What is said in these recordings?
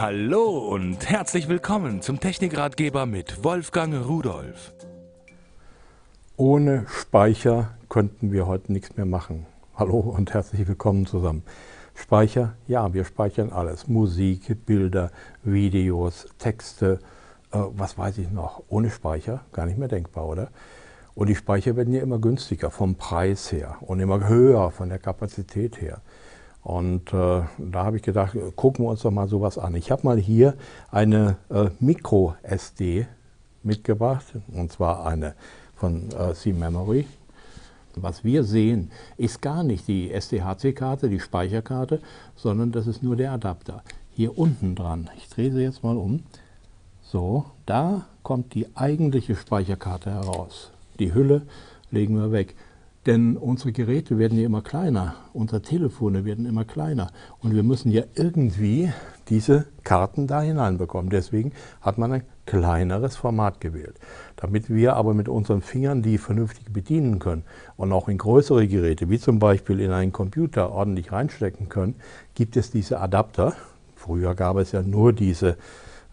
Hallo und herzlich willkommen zum Technikratgeber mit Wolfgang Rudolf. Ohne Speicher könnten wir heute nichts mehr machen. Hallo und herzlich willkommen zusammen. Speicher, ja, wir speichern alles. Musik, Bilder, Videos, Texte, äh, was weiß ich noch. Ohne Speicher gar nicht mehr denkbar, oder? Und die Speicher werden ja immer günstiger vom Preis her und immer höher von der Kapazität her. Und äh, da habe ich gedacht, gucken wir uns doch mal sowas an. Ich habe mal hier eine äh, Micro-SD mitgebracht, und zwar eine von äh, C-Memory. Was wir sehen, ist gar nicht die SDHC-Karte, die Speicherkarte, sondern das ist nur der Adapter. Hier unten dran, ich drehe sie jetzt mal um, so, da kommt die eigentliche Speicherkarte heraus. Die Hülle legen wir weg. Denn unsere Geräte werden ja immer kleiner, unsere Telefone werden immer kleiner und wir müssen ja irgendwie diese Karten da hineinbekommen. Deswegen hat man ein kleineres Format gewählt. Damit wir aber mit unseren Fingern die vernünftig bedienen können und auch in größere Geräte, wie zum Beispiel in einen Computer, ordentlich reinstecken können, gibt es diese Adapter. Früher gab es ja nur diese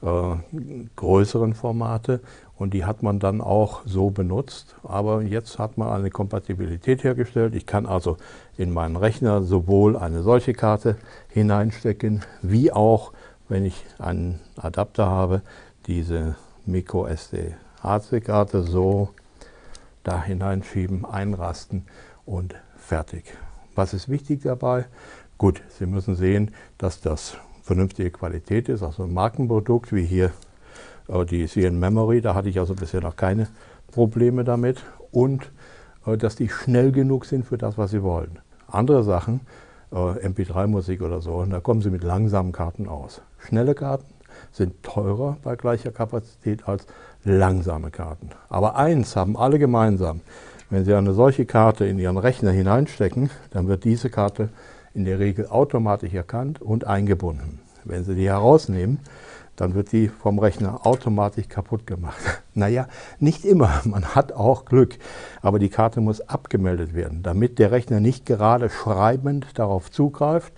größeren Formate und die hat man dann auch so benutzt. Aber jetzt hat man eine Kompatibilität hergestellt. Ich kann also in meinen Rechner sowohl eine solche Karte hineinstecken, wie auch, wenn ich einen Adapter habe, diese MicroSD HC-Karte so da hineinschieben, einrasten und fertig. Was ist wichtig dabei? Gut, Sie müssen sehen, dass das vernünftige Qualität ist, also ein Markenprodukt wie hier äh, die CN Memory, da hatte ich also bisher noch keine Probleme damit und äh, dass die schnell genug sind für das, was Sie wollen. Andere Sachen, äh, MP3-Musik oder so, da kommen Sie mit langsamen Karten aus. Schnelle Karten sind teurer bei gleicher Kapazität als langsame Karten. Aber eins haben alle gemeinsam. Wenn Sie eine solche Karte in Ihren Rechner hineinstecken, dann wird diese Karte in der Regel automatisch erkannt und eingebunden. Wenn Sie die herausnehmen, dann wird die vom Rechner automatisch kaputt gemacht. Naja, nicht immer, man hat auch Glück, aber die Karte muss abgemeldet werden, damit der Rechner nicht gerade schreibend darauf zugreift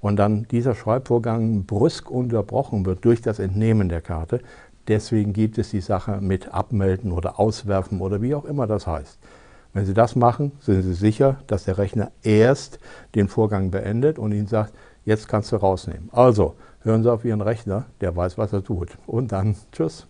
und dann dieser Schreibvorgang brüsk unterbrochen wird durch das Entnehmen der Karte. Deswegen gibt es die Sache mit Abmelden oder Auswerfen oder wie auch immer das heißt. Wenn Sie das machen, sind Sie sicher, dass der Rechner erst den Vorgang beendet und Ihnen sagt, jetzt kannst du rausnehmen. Also hören Sie auf Ihren Rechner, der weiß, was er tut. Und dann tschüss.